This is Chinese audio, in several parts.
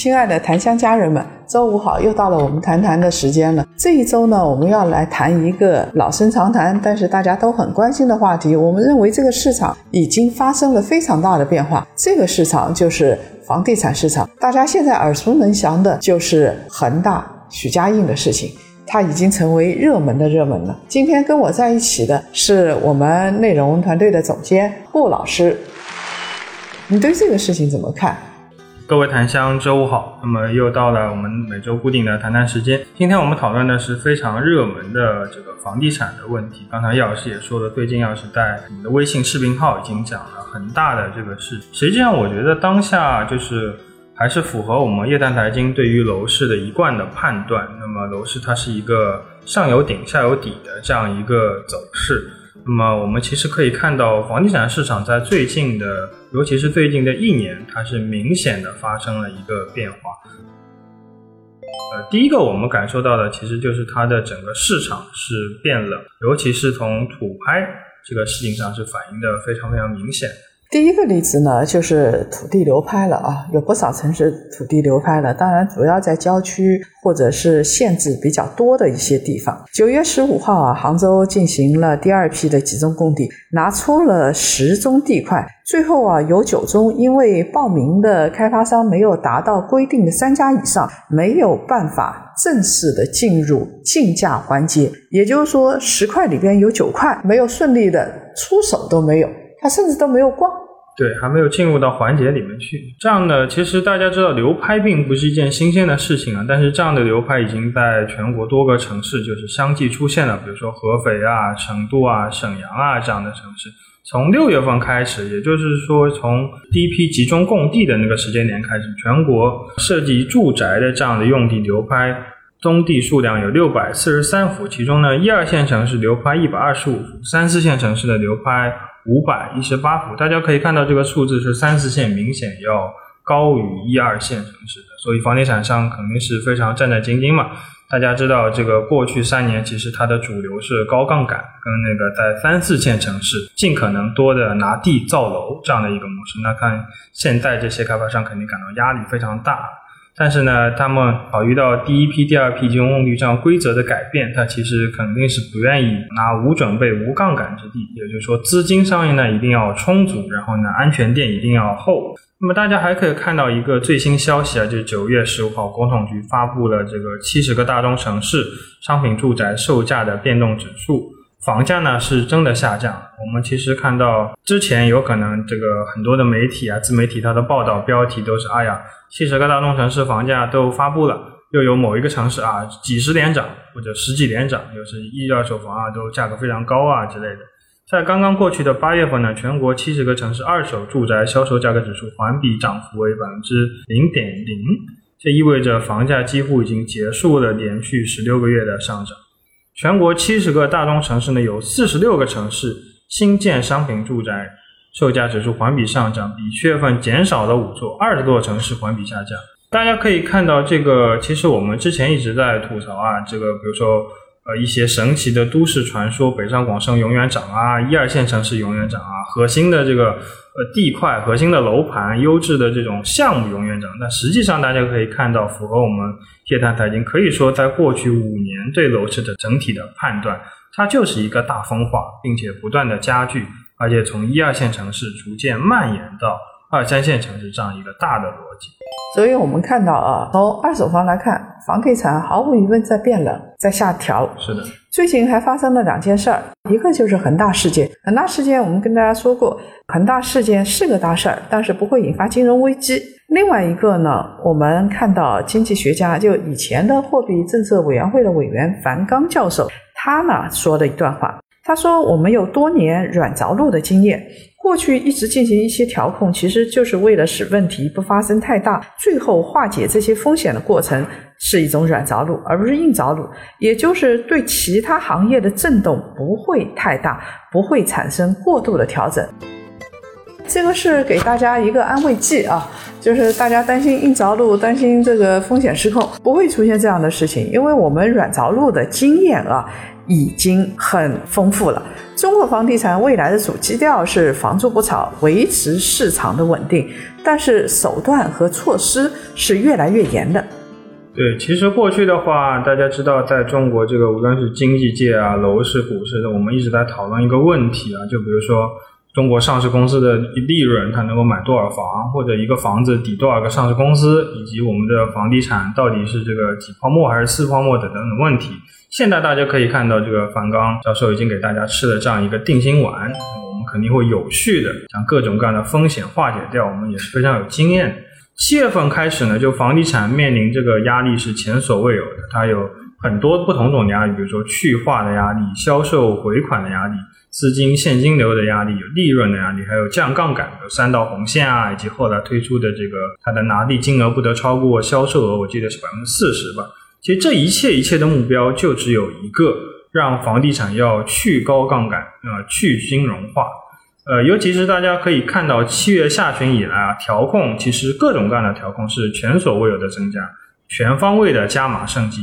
亲爱的檀香家人们，周五好，又到了我们谈谈的时间了。这一周呢，我们要来谈一个老生常谈，但是大家都很关心的话题。我们认为这个市场已经发生了非常大的变化。这个市场就是房地产市场。大家现在耳熟能详的就是恒大、许家印的事情，它已经成为热门的热门了。今天跟我在一起的是我们内容团队的总监顾老师，你对这个事情怎么看？各位檀香，周五好。那么又到了我们每周固定的谈谈时间。今天我们讨论的是非常热门的这个房地产的问题。刚才叶老师也说了，最近要是在我们的微信视频号已经讲了很大的这个事。实际上，我觉得当下就是还是符合我们叶檀财经对于楼市的一贯的判断。那么楼市它是一个上有顶下有底的这样一个走势。那么我们其实可以看到，房地产市场在最近的，尤其是最近的一年，它是明显的发生了一个变化。呃，第一个我们感受到的，其实就是它的整个市场是变冷，尤其是从土拍这个事情上是反映的非常非常明显。第一个例子呢，就是土地流拍了啊，有不少城市土地流拍了，当然主要在郊区或者是限制比较多的一些地方。九月十五号啊，杭州进行了第二批的集中供地，拿出了十宗地块，最后啊有九宗因为报名的开发商没有达到规定的三家以上，没有办法正式的进入竞价环节，也就是说十块里边有九块没有顺利的出手都没有。他甚至都没有逛，对，还没有进入到环节里面去。这样的，其实大家知道流拍并不是一件新鲜的事情啊，但是这样的流拍已经在全国多个城市就是相继出现了，比如说合肥啊、成都啊、沈阳啊这样的城市。从六月份开始，也就是说从第一批集中供地的那个时间点开始，全国涉及住宅的这样的用地流拍宗地数量有六百四十三幅，其中呢一二线城市流拍一百二十五幅，三四线城市的流拍。五百一十八幅，大家可以看到这个数字是三四线明显要高于一二线城市的，所以房地产商肯定是非常战战兢兢嘛。大家知道，这个过去三年其实它的主流是高杠杆，跟那个在三四线城市尽可能多的拿地造楼这样的一个模式。那看现在这些开发商肯定感到压力非常大。但是呢，他们考虑到第一批、第二批金融率这样规则的改变，他其实肯定是不愿意拿无准备、无杠杆之地。也就是说，资金上面呢一定要充足，然后呢安全垫一定要厚。那么大家还可以看到一个最新消息啊，就是九月十五号，国统局发布了这个七十个大中城市商品住宅售价的变动指数。房价呢是真的下降。我们其实看到之前有可能这个很多的媒体啊、自媒体它的报道标题都是：哎呀，七十个大中城市房价都发布了，又有某一个城市啊几十连涨或者十几连涨，又是一二手房啊都价格非常高啊之类的。在刚刚过去的八月份呢，全国七十个城市二手住宅销售价格指数环比涨幅为百分之零点零，这意味着房价几乎已经结束了连续十六个月的上涨。全国七十个大中城市呢，有四十六个城市新建商品住宅售价指数环比上涨，比七月份减少了五座，二十座城市环比下降。大家可以看到，这个其实我们之前一直在吐槽啊，这个比如说。呃，一些神奇的都市传说，北上广深永远涨啊，一二线城市永远涨啊，核心的这个呃地块、核心的楼盘、优质的这种项目永远涨。但实际上，大家可以看到，符合我们叶檀财经可以说在过去五年对楼市的整体的判断，它就是一个大分化，并且不断的加剧，而且从一二线城市逐渐蔓延到二三线城市这样一个大的逻辑。所以我们看到啊，从二手房来看，房地产毫无疑问在变冷，在下调。是的，最近还发生了两件事儿，一个就是恒大事件。恒大事件我们跟大家说过，恒大事件是个大事儿，但是不会引发金融危机。另外一个呢，我们看到经济学家就以前的货币政策委员会的委员樊纲教授，他呢说了一段话，他说我们有多年软着陆的经验。过去一直进行一些调控，其实就是为了使问题不发生太大，最后化解这些风险的过程是一种软着陆，而不是硬着陆。也就是对其他行业的震动不会太大，不会产生过度的调整。这个是给大家一个安慰剂啊，就是大家担心硬着陆，担心这个风险失控，不会出现这样的事情，因为我们软着陆的经验啊已经很丰富了。中国房地产未来的主基调是房住不炒，维持市场的稳定，但是手段和措施是越来越严的。对，其实过去的话，大家知道，在中国这个无论是经济界啊、楼市、股市的，我们一直在讨论一个问题啊，就比如说中国上市公司的利润，它能够买多少房，或者一个房子抵多少个上市公司，以及我们的房地产到底是这个几泡沫还是四泡沫等等等问题。现在大家可以看到，这个樊纲教授已经给大家吃了这样一个定心丸，我们肯定会有序的将各种各样的风险化解掉。我们也是非常有经验。七月份开始呢，就房地产面临这个压力是前所未有的，它有很多不同种的压力，比如说去化的压力、销售回款的压力、资金现金流的压力、有利润的压力，还有降杠杆有三道红线啊，以及后来推出的这个它的拿地金额不得超过销售额，我记得是百分之四十吧。其实这一切一切的目标就只有一个，让房地产要去高杠杆，呃，去金融化。呃，尤其是大家可以看到，七月下旬以来啊，调控其实各种各样的调控是前所未有的增加，全方位的加码升级。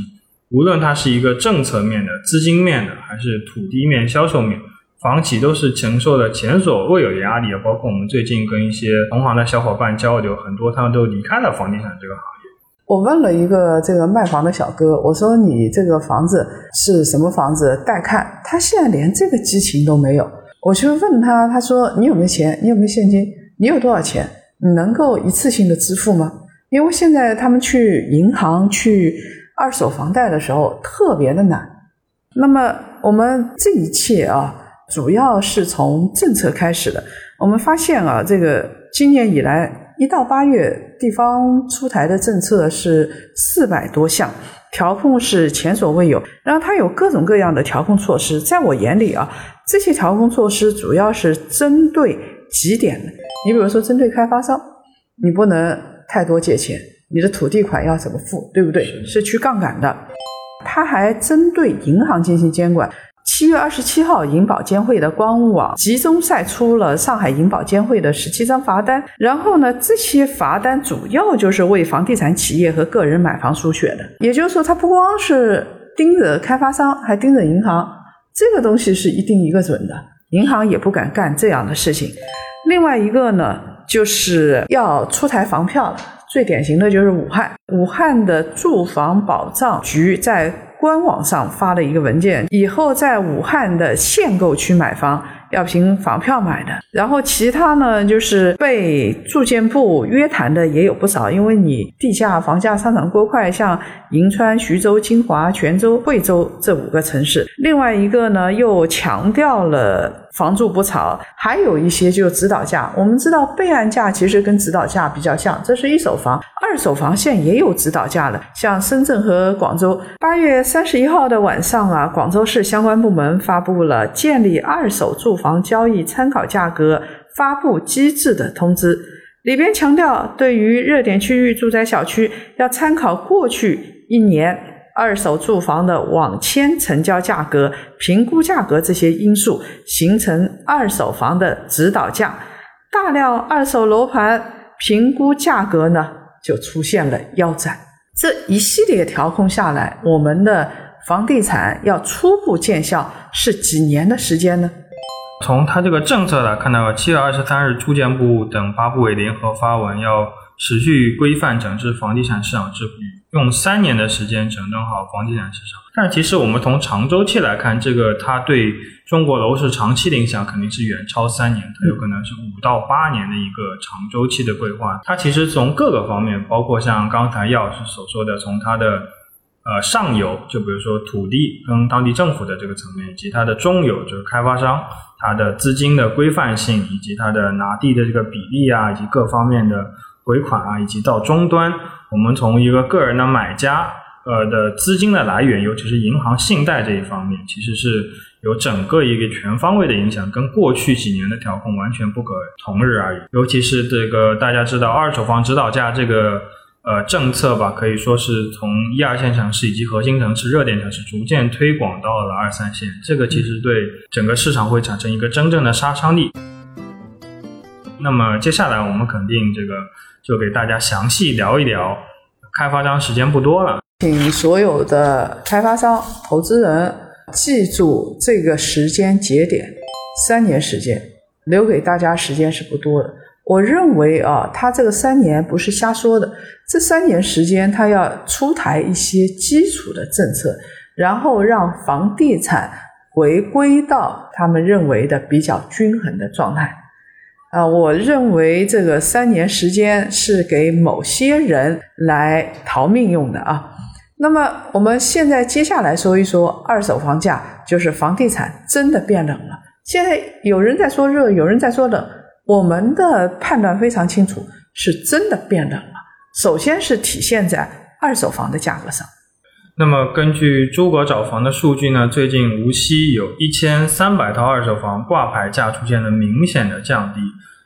无论它是一个政策面的、资金面的，还是土地面、销售面，房企都是承受了前所未有的压力。包括我们最近跟一些同行的小伙伴交流，很多他们都离开了房地产这个行业。我问了一个这个卖房的小哥，我说你这个房子是什么房子？带看，他现在连这个激情都没有。我去问他，他说你有没有钱？你有没有现金？你有多少钱？你能够一次性的支付吗？因为现在他们去银行去二手房贷的时候特别的难。那么我们这一切啊，主要是从政策开始的。我们发现啊，这个今年以来。一到八月，地方出台的政策是四百多项，调控是前所未有。然后它有各种各样的调控措施，在我眼里啊，这些调控措施主要是针对几点的。你比如说，针对开发商，你不能太多借钱，你的土地款要怎么付，对不对？是去杠杆的。它还针对银行进行监管。七月二十七号，银保监会的官网集中晒出了上海银保监会的十七张罚单。然后呢，这些罚单主要就是为房地产企业和个人买房输血的。也就是说，它不光是盯着开发商，还盯着银行。这个东西是一定一个准的，银行也不敢干这样的事情。另外一个呢，就是要出台房票了。最典型的就是武汉，武汉的住房保障局在。官网上发的一个文件，以后在武汉的限购区买房要凭房票买的。然后其他呢，就是被住建部约谈的也有不少，因为你地价、房价上涨过快，像银川、徐州、金华、泉州、惠州这五个城市。另外一个呢，又强调了。房住不炒，还有一些就是指导价。我们知道备案价其实跟指导价比较像，这是一手房，二手房现也有指导价了。像深圳和广州，八月三十一号的晚上啊，广州市相关部门发布了建立二手住房交易参考价格发布机制的通知，里边强调，对于热点区域住宅小区，要参考过去一年。二手住房的网签成交价格、评估价格这些因素，形成二手房的指导价。大量二手楼盘评估价格呢，就出现了腰斩。这一系列调控下来，我们的房地产要初步见效，是几年的时间呢？从它这个政策来看到，七月二十三日，住建部等八部委联合发文，要持续规范整治房地产市场秩序。用三年的时间整顿好房地产市场，但其实我们从长周期来看，这个它对中国楼市长期的影响肯定是远超三年，它有可能是五到八年的一个长周期的规划。它其实从各个方面，包括像刚才药师所说的，从它的呃上游，就比如说土地跟当地政府的这个层面，以及它的中游，就是开发商，它的资金的规范性，以及它的拿地的这个比例啊，以及各方面的。回款啊，以及到终端，我们从一个个人的买家呃的资金的来源，尤其是银行信贷这一方面，其实是有整个一个全方位的影响，跟过去几年的调控完全不可同日而语。尤其是这个大家知道二手房指导价这个呃政策吧，可以说是从一二线城市以及核心城市、热点城市逐渐推广到了二三线，这个其实对整个市场会产生一个真正的杀伤力。那么接下来我们肯定这个就给大家详细聊一聊。开发商时间不多了，请所有的开发商、投资人记住这个时间节点，三年时间，留给大家时间是不多的。我认为啊，他这个三年不是瞎说的，这三年时间他要出台一些基础的政策，然后让房地产回归到他们认为的比较均衡的状态。啊，我认为这个三年时间是给某些人来逃命用的啊。那么我们现在接下来说一说二手房价，就是房地产真的变冷了。现在有人在说热，有人在说冷，我们的判断非常清楚，是真的变冷了。首先是体现在二手房的价格上。那么根据诸葛找房的数据呢，最近无锡有一千三百套二手房挂牌价出现了明显的降低。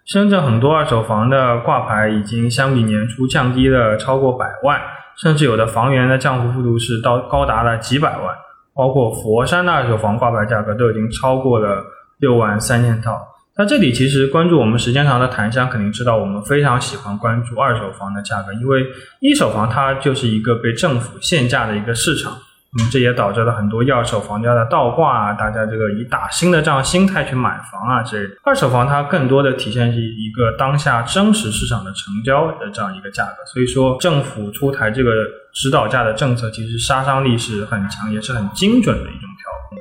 深圳很多二手房的挂牌已经相比年初降低了超过百万，甚至有的房源的降幅幅度是到高达了几百万。包括佛山的二手房挂牌价格都已经超过了六万三千套。那这里其实关注我们时间长的檀香肯定知道，我们非常喜欢关注二手房的价格，因为一手房它就是一个被政府限价的一个市场，嗯，这也导致了很多二手房价的倒挂啊，大家这个以打新的这样心态去买房啊之类的。二手房它更多的体现是一个当下真实市场的成交的这样一个价格，所以说政府出台这个指导价的政策，其实杀伤力是很强，也是很精准的一种调控。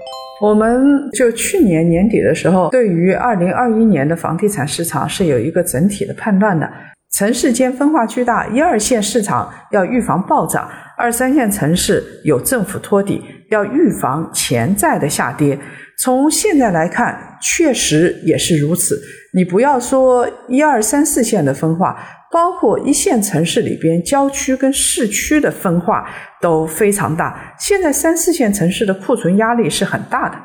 我们就去年年底的时候，对于二零二一年的房地产市场是有一个整体的判断的。城市间分化巨大，一二线市场要预防暴涨，二三线城市有政府托底，要预防潜在的下跌。从现在来看，确实也是如此。你不要说一二三四线的分化。包括一线城市里边，郊区跟市区的分化都非常大。现在三四线城市的库存压力是很大的。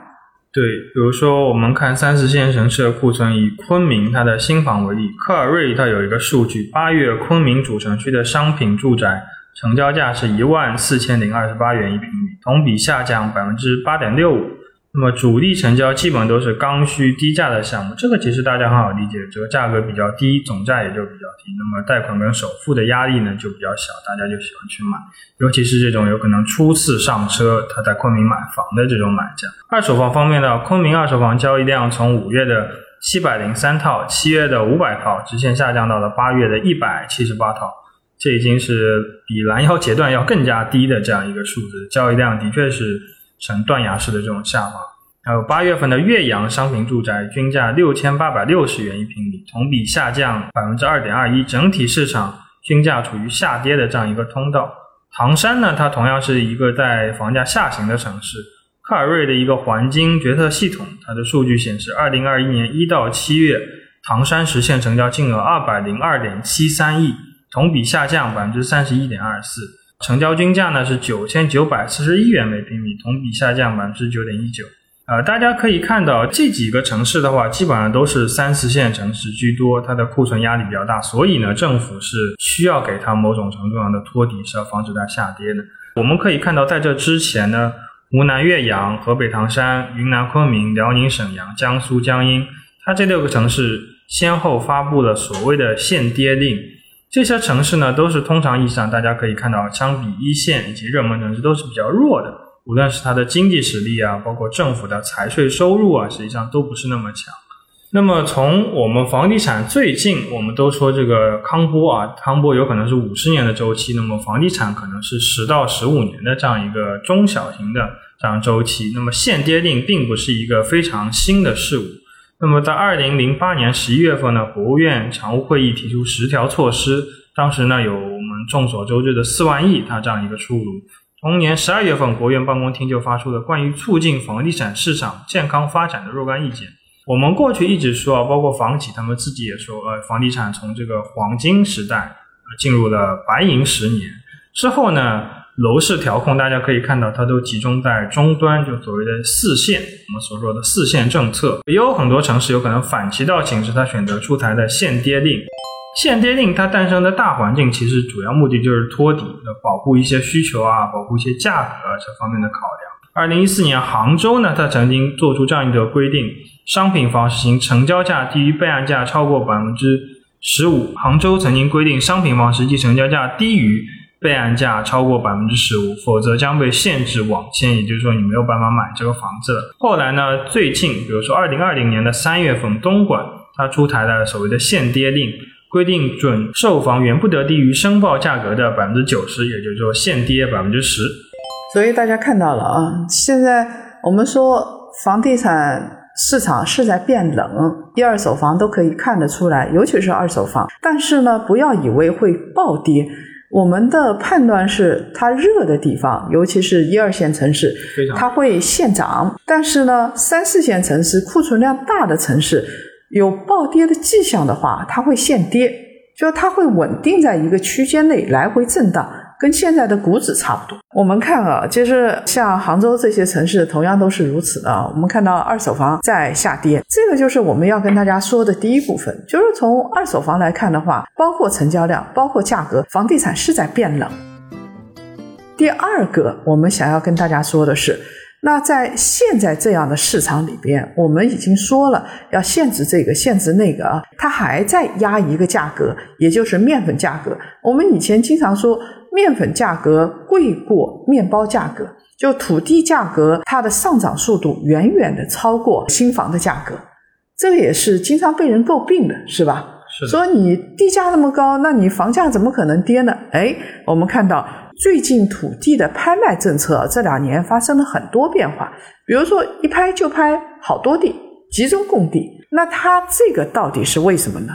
对，比如说我们看三四线城市的库存，以昆明它的新房为例，科尔瑞它有一个数据，八月昆明主城区的商品住宅成交价是一万四千零二十八元一平米，同比下降百分之八点六五。那么主力成交基本都是刚需低价的项目，这个其实大家很好理解，这个价格比较低，总价也就比较低，那么贷款跟首付的压力呢就比较小，大家就喜欢去买，尤其是这种有可能初次上车他在昆明买房的这种买家。二手房方面呢，昆明二手房交易量从五月的七百零三套，七月的五百套，直线下降到了八月的一百七十八套，这已经是比拦腰截断要更加低的这样一个数字，交易量的确是。呈断崖式的这种下滑，还有八月份的岳阳商品住宅均价六千八百六十元一平米，同比下降百分之二点二一，整体市场均价处于下跌的这样一个通道。唐山呢，它同样是一个在房价下行的城市。科尔瑞的一个环境决策系统，它的数据显示，二零二一年一到七月，唐山实现成交金额二百零二点七三亿，同比下降百分之三十一点二四。成交均价呢是九千九百四十一元每平米，同比下降百分之九点一九。呃，大家可以看到这几个城市的话，基本上都是三四线城市居多，它的库存压力比较大，所以呢，政府是需要给它某种程度上的托底，是要防止它下跌的。我们可以看到，在这之前呢，湖南岳阳、河北唐山、云南昆明、辽宁沈阳、江苏江阴，它这六个城市先后发布了所谓的限跌令。这些城市呢，都是通常意义上大家可以看到，相比一线以及热门城市都是比较弱的。无论是它的经济实力啊，包括政府的财税收入啊，实际上都不是那么强。那么从我们房地产最近，我们都说这个康波啊，康波有可能是五十年的周期，那么房地产可能是十到十五年的这样一个中小型的这样周期。那么限跌令并不是一个非常新的事物。那么在二零零八年十一月份呢，国务院常务会议提出十条措施，当时呢有我们众所周知的四万亿，它这样一个出炉。同年十二月份，国务院办公厅就发出了关于促进房地产市场健康发展的若干意见。我们过去一直说，包括房企他们自己也说，呃，房地产从这个黄金时代进入了白银十年之后呢。楼市调控，大家可以看到，它都集中在终端，就所谓的四线，我们所说的四线政策，也有很多城市有可能反其道行之，它选择出台的限跌令。限跌令它诞生的大环境，其实主要目的就是托底，保护一些需求啊，保护一些价格啊这方面的考量。二零一四年杭州呢，它曾经做出这样一个规定：商品房实行成交价低于备案价超过百分之十五。杭州曾经规定，商品房实际成交价低于备案价超过百分之十五，否则将被限制网签，也就是说你没有办法买这个房子了。后来呢，最近比如说二零二零年的三月份，东莞它出台了所谓的限跌令，规定准售房源不得低于申报价格的百分之九十，也就是说限跌百分之十。所以大家看到了啊，现在我们说房地产市场是在变冷，一二手房都可以看得出来，尤其是二手房。但是呢，不要以为会暴跌，我们的判断是它热的地方，尤其是一二线城市，它会现涨。但是呢，三四线城市库存量大的城市有暴跌的迹象的话，它会现跌，就它会稳定在一个区间内来回震荡。跟现在的股指差不多。我们看啊，其实像杭州这些城市同样都是如此的。我们看到二手房在下跌，这个就是我们要跟大家说的第一部分，就是从二手房来看的话，包括成交量，包括价格，房地产是在变冷。第二个，我们想要跟大家说的是。那在现在这样的市场里边，我们已经说了要限制这个限制那个啊，它还在压一个价格，也就是面粉价格。我们以前经常说面粉价格贵过面包价格，就土地价格它的上涨速度远远的超过新房的价格，这个也是经常被人诟病的，是吧？是说你地价那么高，那你房价怎么可能跌呢？哎，我们看到。最近土地的拍卖政策这两年发生了很多变化，比如说一拍就拍好多地，集中供地，那它这个到底是为什么呢？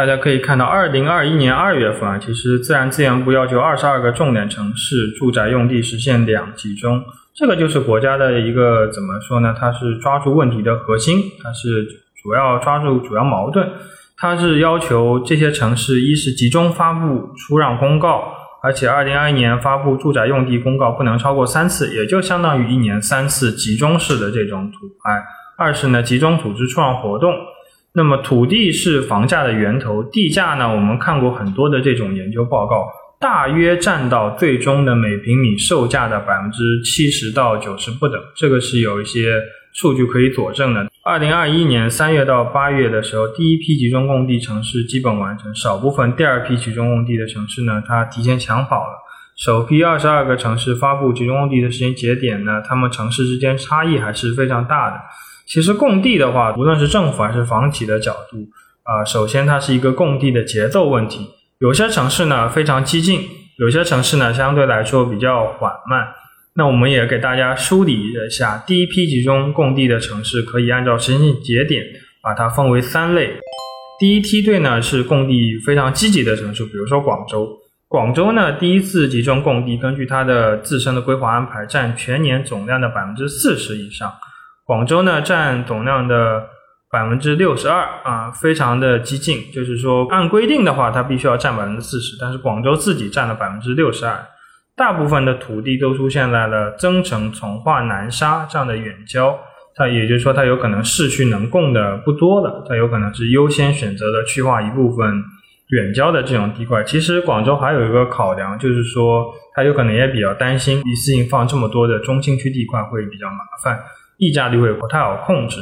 大家可以看到，二零二一年二月份啊，其实自然资源部要求二十二个重点城市住宅用地实现两集中，这个就是国家的一个怎么说呢？它是抓住问题的核心，它是主要抓住主要矛盾，它是要求这些城市一是集中发布出让公告。而且，二零二一年发布住宅用地公告不能超过三次，也就相当于一年三次集中式的这种土拍。二是呢，集中组织出让活动。那么，土地是房价的源头，地价呢，我们看过很多的这种研究报告，大约占到最终的每平米售价的百分之七十到九十不等。这个是有一些。数据可以佐证的。二零二一年三月到八月的时候，第一批集中供地城市基本完成，少部分第二批集中供地的城市呢，它提前抢跑了。首批二十二个城市发布集中供地的时间节点呢，它们城市之间差异还是非常大的。其实供地的话，无论是政府还是房企的角度，啊，首先它是一个供地的节奏问题。有些城市呢非常激进，有些城市呢相对来说比较缓慢。那我们也给大家梳理一下，第一批集中供地的城市可以按照时间节点把它分为三类。第一梯队呢是供地非常积极的城市，比如说广州。广州呢第一次集中供地，根据它的自身的规划安排，占全年总量的百分之四十以上。广州呢占总量的百分之六十二啊，非常的激进。就是说按规定的话，它必须要占百分之四十，但是广州自己占了百分之六十二。大部分的土地都出现在了增城、从化、南沙这样的远郊，它也就是说，它有可能市区能供的不多了，它有可能是优先选择了去化一部分远郊的这种地块。其实广州还有一个考量，就是说它有可能也比较担心一次性放这么多的中心区地块会比较麻烦，溢价率会不太好控制。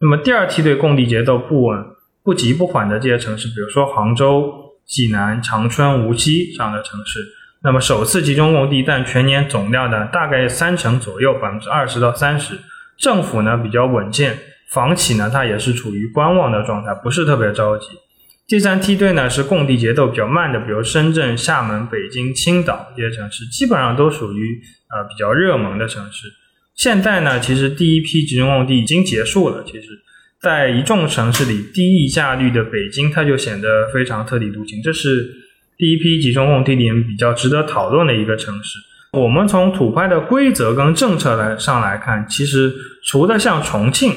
那么第二梯队供地节奏不稳、不急不缓的这些城市，比如说杭州、济南、长春、无锡这样的城市。那么首次集中供地但全年总量呢大概三成左右，百分之二十到三十。政府呢比较稳健，房企呢它也是处于观望的状态，不是特别着急。第三梯队呢是供地节奏比较慢的，比如深圳、厦门、北京、青岛这些城市，基本上都属于呃比较热门的城市。现在呢，其实第一批集中供地已经结束了。其实，在一众城市里，低溢价率的北京，它就显得非常特立独行。这是。第一批集中供地里面比较值得讨论的一个城市，我们从土拍的规则跟政策来上来看，其实除了像重庆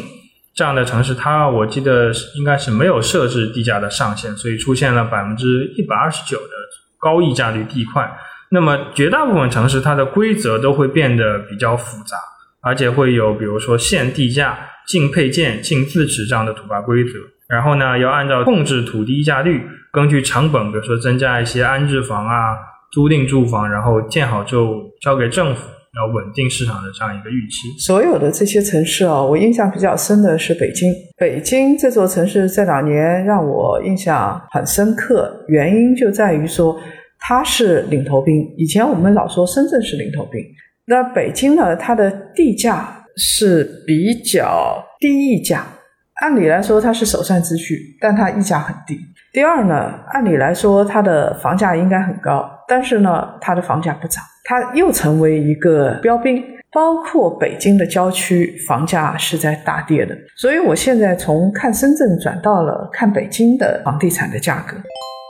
这样的城市，它我记得应该是没有设置地价的上限，所以出现了百分之一百二十九的高溢价率地块。那么绝大部分城市它的规则都会变得比较复杂，而且会有比如说限地价、禁配件、禁自持这样的土拍规则。然后呢，要按照控制土地溢价率，根据成本，比如说增加一些安置房啊、租赁住房，然后建好之后交给政府，要稳定市场的这样一个预期。所有的这些城市啊，我印象比较深的是北京。北京这座城市这两年让我印象很深刻，原因就在于说它是领头兵。以前我们老说深圳是领头兵，那北京呢，它的地价是比较低溢价。按理来说它是首善之区，但它溢价很低。第二呢，按理来说它的房价应该很高，但是呢，它的房价不涨，它又成为一个标兵。包括北京的郊区，房价是在大跌的。所以我现在从看深圳转到了看北京的房地产的价格。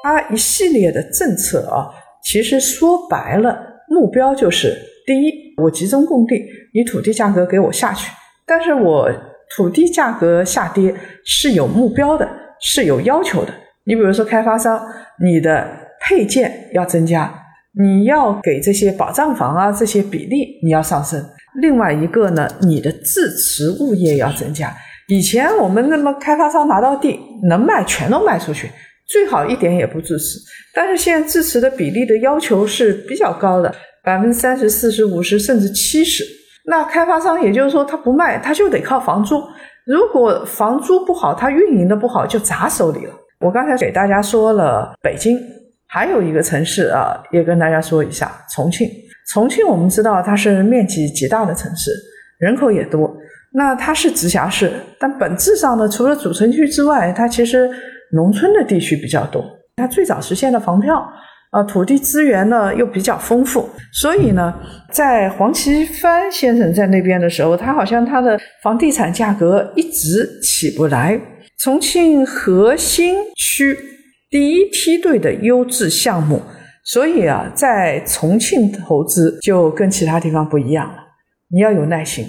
它一系列的政策啊，其实说白了，目标就是第一，我集中供地，你土地价格给我下去，但是我。土地价格下跌是有目标的，是有要求的。你比如说，开发商，你的配件要增加，你要给这些保障房啊这些比例你要上升。另外一个呢，你的自持物业要增加。以前我们那么开发商拿到地能卖全都卖出去，最好一点也不自持。但是现在自持的比例的要求是比较高的，百分之三十、四十、五十，甚至七十。那开发商也就是说，他不卖，他就得靠房租。如果房租不好，他运营的不好，就砸手里了。我刚才给大家说了北京，还有一个城市啊，也跟大家说一下重庆。重庆我们知道它是面积极大的城市，人口也多。那它是直辖市，但本质上呢，除了主城区之外，它其实农村的地区比较多。它最早实现了房票。啊，土地资源呢又比较丰富，所以呢，在黄奇帆先生在那边的时候，他好像他的房地产价格一直起不来。重庆核心区第一梯队的优质项目，所以啊，在重庆投资就跟其他地方不一样了。你要有耐心，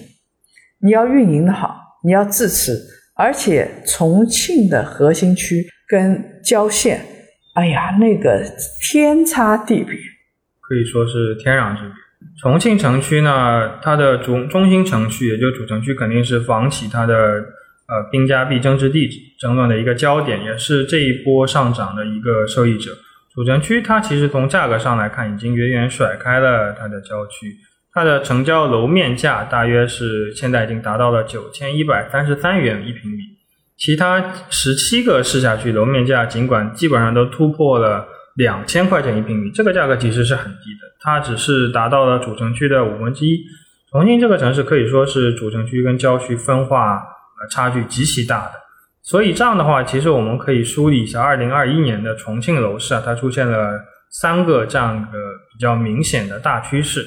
你要运营的好，你要支持，而且重庆的核心区跟郊县。哎呀，那个天差地别，可以说是天壤之别。重庆城区呢，它的中中心城区，也就主城区，肯定是房企它的呃兵家必争之地，争论的一个焦点，也是这一波上涨的一个受益者。主城区它其实从价格上来看，已经远远甩开了它的郊区，它的成交楼面价大约是现在已经达到了九千一百三十三元一平米。其他十七个市辖区楼面价尽管基本上都突破了两千块钱一平米，这个价格其实是很低的，它只是达到了主城区的五分之一。重庆这个城市可以说是主城区跟郊区分化呃差距极其大的，所以这样的话，其实我们可以梳理一下二零二一年的重庆楼市啊，它出现了三个这样一个比较明显的大趋势。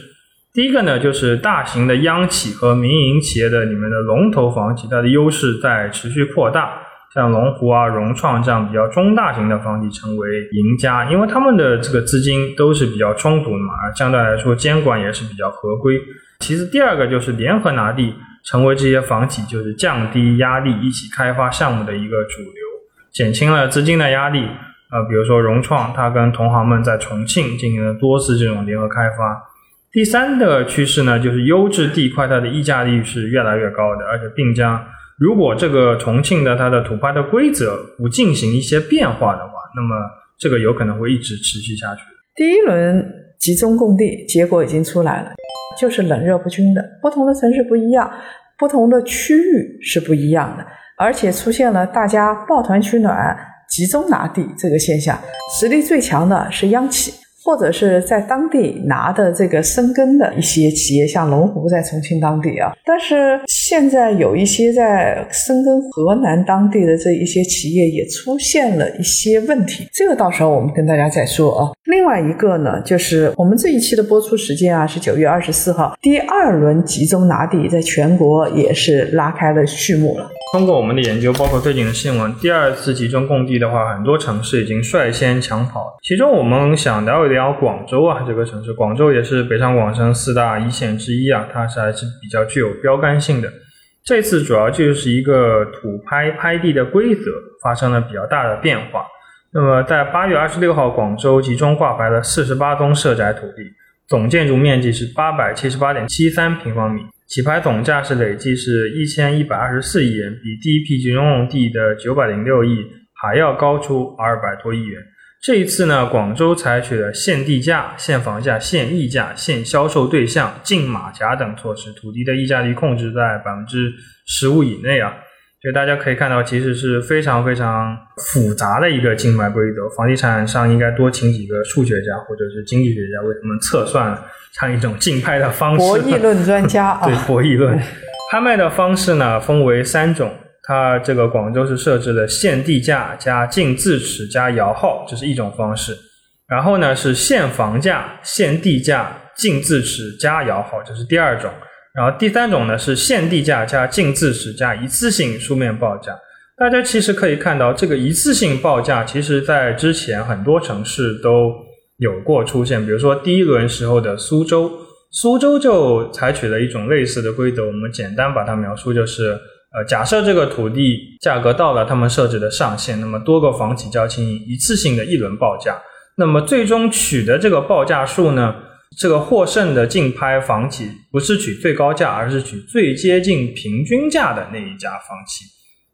第一个呢，就是大型的央企和民营企业的你们的龙头房企，它的优势在持续扩大。像龙湖啊、融创这样比较中大型的房企成为赢家，因为他们的这个资金都是比较充足的嘛，相对来说监管也是比较合规。其次，第二个就是联合拿地，成为这些房企就是降低压力、一起开发项目的一个主流，减轻了资金的压力。呃，比如说融创，它跟同行们在重庆进行了多次这种联合开发。第三的趋势呢，就是优质地块它的溢价率是越来越高的，而且并将如果这个重庆的它的土拍的规则不进行一些变化的话，那么这个有可能会一直持续下去。第一轮集中供地结果已经出来了，就是冷热不均的，不同的城市不一样，不同的区域是不一样的，而且出现了大家抱团取暖、集中拿地这个现象，实力最强的是央企。或者是在当地拿的这个生根的一些企业，像龙湖在重庆当地啊，但是现在有一些在生根河南当地的这一些企业也出现了一些问题，这个到时候我们跟大家再说啊。另外一个呢，就是我们这一期的播出时间啊是九月二十四号，第二轮集中拿地在全国也是拉开了序幕了。通过我们的研究，包括最近的新闻，第二次集中供地的话，很多城市已经率先抢跑。其中我们想聊一聊聊广州啊，这个城市，广州也是北上广深四大一线之一啊，它是还是比较具有标杆性的。这次主要就是一个土拍拍地的规则发生了比较大的变化。那么在八月二十六号，广州集中挂牌了四十八宗涉宅土地，总建筑面积是八百七十八点七三平方米。起拍总价是累计是一千一百二十四亿元，比第一批集中用地的九百零六亿还要高出二百多亿元。这一次呢，广州采取了限地价、限房价、限溢价、限销售对象、禁马甲等措施，土地的溢价率控制在百分之十五以内啊。所以大家可以看到，其实是非常非常复杂的一个竞买规则。房地产商应该多请几个数学家或者是经济学家为他们测算这样一种竞拍的方式。博弈论专家啊，对博弈论，拍卖的方式呢分为三种。它这个广州是设置了限地价加净字尺加摇号，这是一种方式。然后呢是限房价、限地价、净字尺加摇号，这是第二种。然后第三种呢是限地价加净字尺加一次性书面报价。大家其实可以看到，这个一次性报价，其实在之前很多城市都有过出现。比如说第一轮时候的苏州，苏州就采取了一种类似的规则。我们简单把它描述就是。呃，假设这个土地价格到了他们设置的上限，那么多个房企交行一次性的一轮报价，那么最终取的这个报价数呢，这个获胜的竞拍房企不是取最高价，而是取最接近平均价的那一家房企，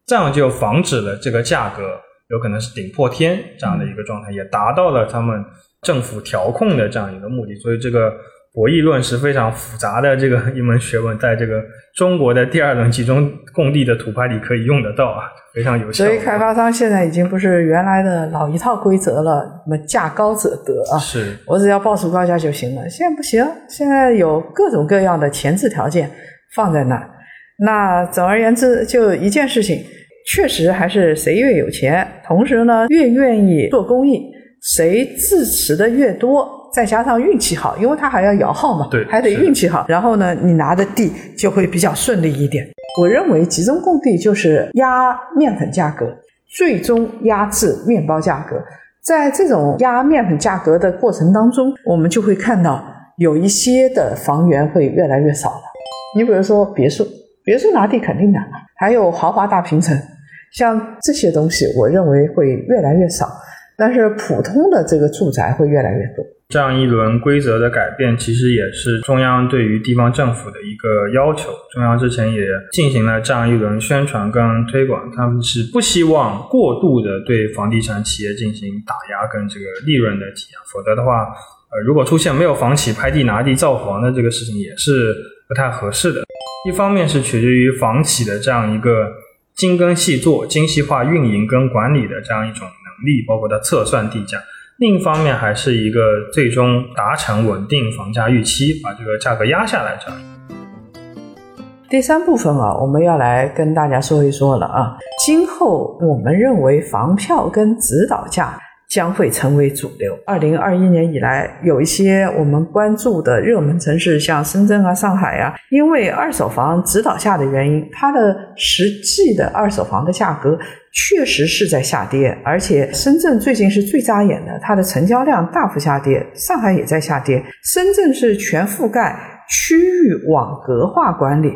这样就防止了这个价格有可能是顶破天这样的一个状态，也达到了他们政府调控的这样一个目的，所以这个。博弈论是非常复杂的这个一门学问，在这个中国的第二轮集中供地的土拍里可以用得到啊，非常有效。所以开发商现在已经不是原来的老一套规则了，什么价高者得啊，是我只要报出高价就行了。现在不行，现在有各种各样的前置条件放在那。那总而言之，就一件事情，确实还是谁越有钱，同时呢越愿意做公益，谁支持的越多。再加上运气好，因为它还要摇号嘛，对，还得运气好。然后呢，你拿的地就会比较顺利一点。我认为集中供地就是压面粉价格，最终压制面包价格。在这种压面粉价格的过程当中，我们就会看到有一些的房源会越来越少了。你比如说别墅，别墅拿地肯定难啊，还有豪华大平层，像这些东西，我认为会越来越少。但是普通的这个住宅会越来越多。这样一轮规则的改变，其实也是中央对于地方政府的一个要求。中央之前也进行了这样一轮宣传跟推广，他们是不希望过度的对房地产企业进行打压跟这个利润的挤压，否则的话，呃，如果出现没有房企拍地拿地造房的这个事情，也是不太合适的。一方面是取决于房企的这样一个精耕细作、精细化运营跟管理的这样一种。力包括它测算地价，另一方面还是一个最终达成稳定房价预期，把这个价格压下来这样。第三部分啊，我们要来跟大家说一说了啊，今后我们认为房票跟指导价。将会成为主流。二零二一年以来，有一些我们关注的热门城市，像深圳啊、上海啊，因为二手房指导价的原因，它的实际的二手房的价格确实是在下跌。而且深圳最近是最扎眼的，它的成交量大幅下跌，上海也在下跌。深圳是全覆盖区域网格化管理。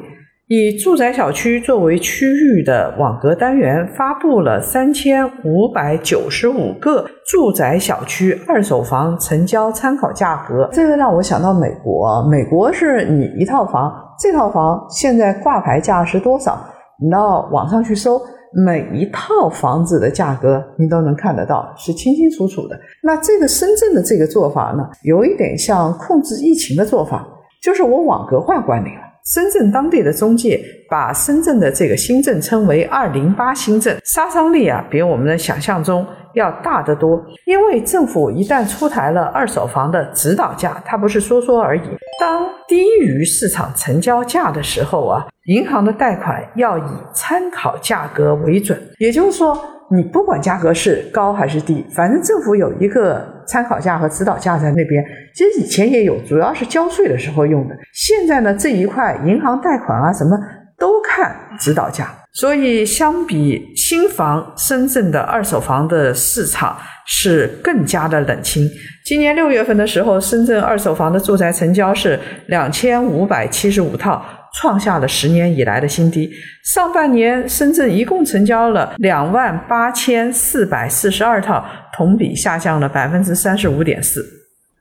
以住宅小区作为区域的网格单元，发布了三千五百九十五个住宅小区二手房成交参考价格。这个让我想到美国，美国是你一套房，这套房现在挂牌价是多少？你到网上去搜，每一套房子的价格你都能看得到，是清清楚楚的。那这个深圳的这个做法呢，有一点像控制疫情的做法，就是我网格化管理了。深圳当地的中介把深圳的这个新政称为“二零八新政”，杀伤力啊比我们的想象中要大得多。因为政府一旦出台了二手房的指导价，它不是说说而已。当低于市场成交价的时候啊，银行的贷款要以参考价格为准，也就是说。你不管价格是高还是低，反正政府有一个参考价和指导价在那边。其实以前也有，主要是交税的时候用的。现在呢，这一块银行贷款啊什么都看指导价。所以相比新房，深圳的二手房的市场是更加的冷清。今年六月份的时候，深圳二手房的住宅成交是两千五百七十五套。创下了十年以来的新低。上半年，深圳一共成交了两万八千四百四十二套，同比下降了百分之三十五点四。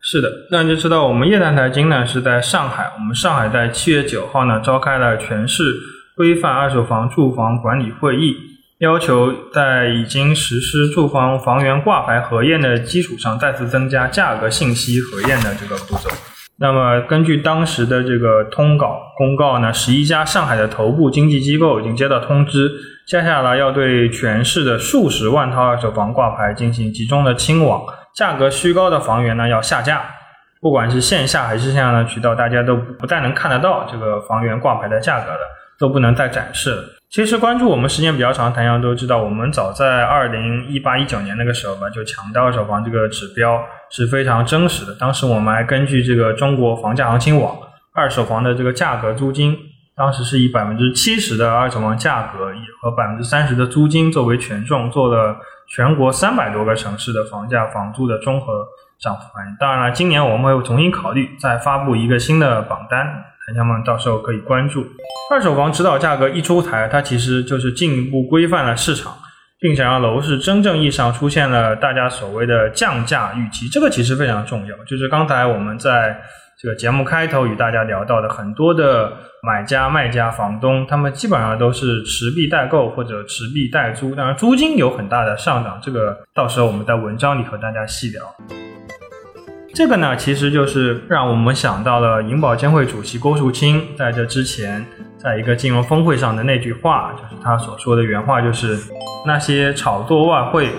是的，那就知道我们夜谈财经呢是在上海。我们上海在七月九号呢召开了全市规范二手房住房管理会议。要求在已经实施住房房源挂牌核验的基础上，再次增加价格信息核验的这个步骤。那么，根据当时的这个通稿公告呢，十一家上海的头部经纪机构已经接到通知，接下来要对全市的数十万套二手房挂牌进行集中的清网，价格虚高的房源呢要下架，不管是线下还是线上的渠道，大家都不再能看得到这个房源挂牌的价格了，都不能再展示了。其实关注我们时间比较长，谭阳都知道，我们早在二零一八一九年那个时候吧，就强调二手房这个指标是非常真实的。当时我们还根据这个中国房价行情网二手房的这个价格租金，当时是以百分之七十的二手房价格和百分之三十的租金作为权重，做了全国三百多个城市的房价房租的综合涨幅反应。当然了，今年我们会重新考虑，再发布一个新的榜单。大家们到时候可以关注二手房指导价格一出台，它其实就是进一步规范了市场，并且让楼市真正意义上出现了大家所谓的降价预期。这个其实非常重要。就是刚才我们在这个节目开头与大家聊到的很多的买家、卖家、房东，他们基本上都是持币待购或者持币待租，当然租金有很大的上涨。这个到时候我们在文章里和大家细聊。这个呢，其实就是让我们想到了银保监会主席郭树清在这之前，在一个金融峰会上的那句话，就是他所说的原话，就是那些炒作外汇、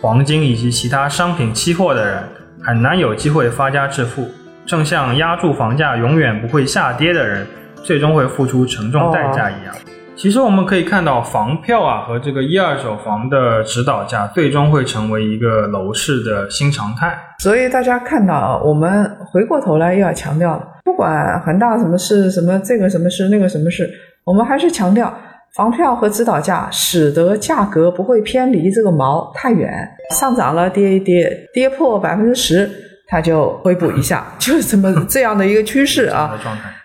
黄金以及其他商品期货的人，很难有机会发家致富，正像压住房价永远不会下跌的人，最终会付出沉重代价一样。其实我们可以看到，房票啊和这个一二手房的指导价，最终会成为一个楼市的新常态。所以大家看到啊，我们回过头来又要强调了，不管恒大什么事，什么这个什么事，那个什么事，我们还是强调，房票和指导价使得价格不会偏离这个锚太远，上涨了跌一跌，跌破百分之十，它就回补一下，就是这么这样的一个趋势啊。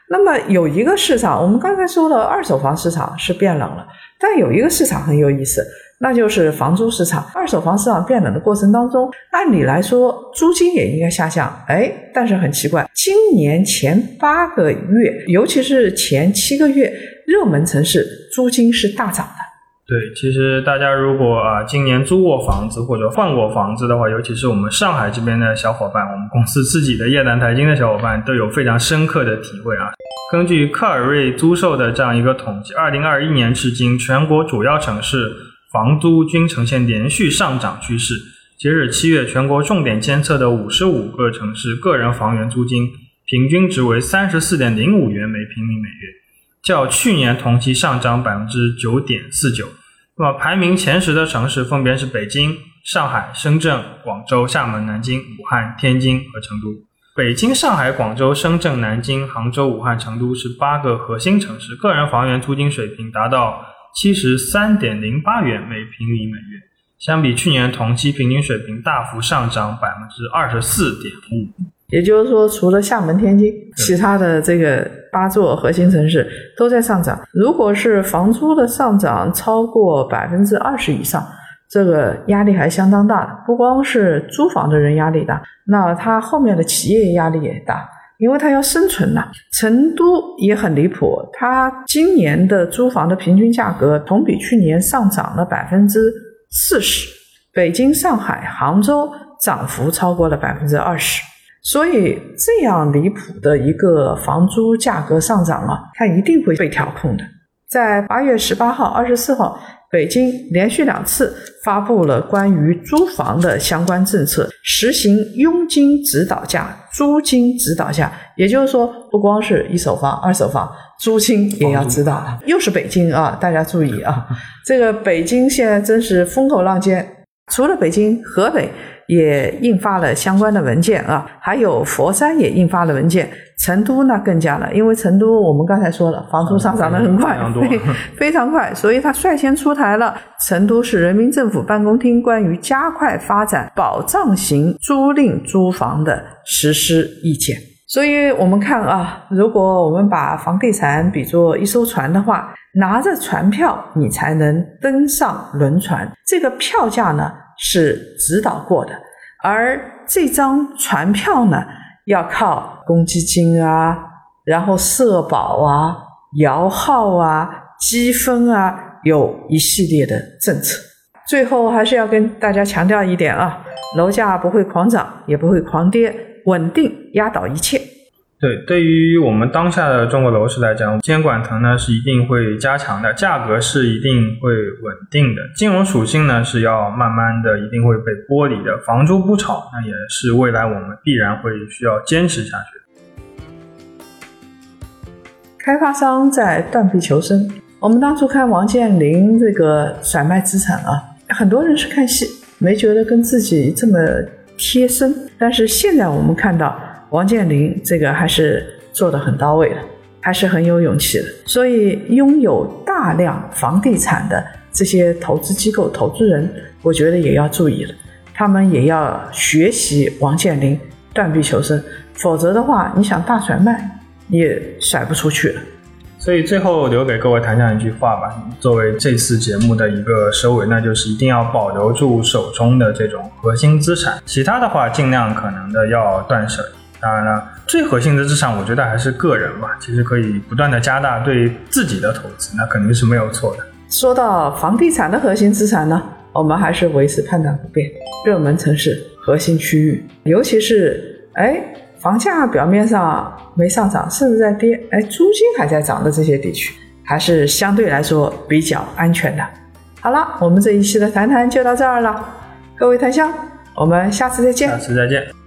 那么有一个市场，我们刚才说了，二手房市场是变冷了，但有一个市场很有意思，那就是房租市场。二手房市场变冷的过程当中，按理来说租金也应该下降，哎，但是很奇怪，今年前八个月，尤其是前七个月，热门城市租金是大涨的。对，其实大家如果啊今年租过房子或者换过房子的话，尤其是我们上海这边的小伙伴，我们公司自己的夜南财经的小伙伴都有非常深刻的体会啊。根据克尔瑞租售的这样一个统计，二零二一年至今，全国主要城市房租均呈现连续上涨趋势。截止七月，全国重点监测的五十五个城市个人房源租金平均值为三十四点零五元每平米每月。较去年同期上涨百分之九点四九。那么排名前十的城市分别是北京、上海、深圳、广州、厦门、南京、武汉、天津和成都。北京、上海、广州、深圳、南京、杭州、武汉、成都是八个核心城市，个人房源租金水平达到七十三点零八元每平米每月，相比去年同期平均水平大幅上涨百分之二十四点五。也就是说，除了厦门、天津，其他的这个八座核心城市都在上涨。如果是房租的上涨超过百分之二十以上，这个压力还相当大的。不光是租房的人压力大，那他后面的企业压力也大，因为他要生存呐。成都也很离谱，它今年的租房的平均价格同比去年上涨了百分之四十，北京、上海、杭州涨幅超过了百分之二十。所以这样离谱的一个房租价格上涨啊，它一定会被调控的。在八月十八号、二十四号，北京连续两次发布了关于租房的相关政策，实行佣金指导价、租金指导价。也就是说，不光是一手房、二手房，租金也要指导了。又是北京啊，大家注意啊，这个北京现在真是风口浪尖。除了北京，河北。也印发了相关的文件啊，还有佛山也印发了文件，成都那更加了，因为成都我们刚才说了，房租上涨的很快，非常快，所以他率先出台了《成都市人民政府办公厅关于加快发展保障型租赁租房的实施意见》。所以我们看啊，如果我们把房地产比作一艘船的话，拿着船票你才能登上轮船，这个票价呢？是指导过的，而这张船票呢，要靠公积金啊，然后社保啊、摇号啊、积分啊有一系列的政策。最后还是要跟大家强调一点啊，楼价不会狂涨，也不会狂跌，稳定压倒一切。对，对于我们当下的中国楼市来讲，监管层呢是一定会加强的，价格是一定会稳定的，金融属性呢是要慢慢的一定会被剥离的，房租不炒，那也是未来我们必然会需要坚持下去。开发商在断臂求生，我们当初看王健林这个甩卖资产啊，很多人是看戏，没觉得跟自己这么贴身，但是现在我们看到。王健林这个还是做的很到位的，还是很有勇气的。所以，拥有大量房地产的这些投资机构、投资人，我觉得也要注意了，他们也要学习王健林断臂求生，否则的话，你想大甩卖也甩不出去了。所以，最后留给各位谈讲一句话吧，作为这次节目的一个收尾，那就是一定要保留住手中的这种核心资产，其他的话尽量可能的要断舍离。当然了，最核心的资产，我觉得还是个人吧。其实可以不断的加大对自己的投资，那肯定是没有错的。说到房地产的核心资产呢，我们还是维持判断不变。热门城市、核心区域，尤其是哎，房价表面上没上涨，甚至在跌，哎，租金还在涨的这些地区，还是相对来说比较安全的。好了，我们这一期的谈谈就到这儿了。各位檀香，我们下次再见。下次再见。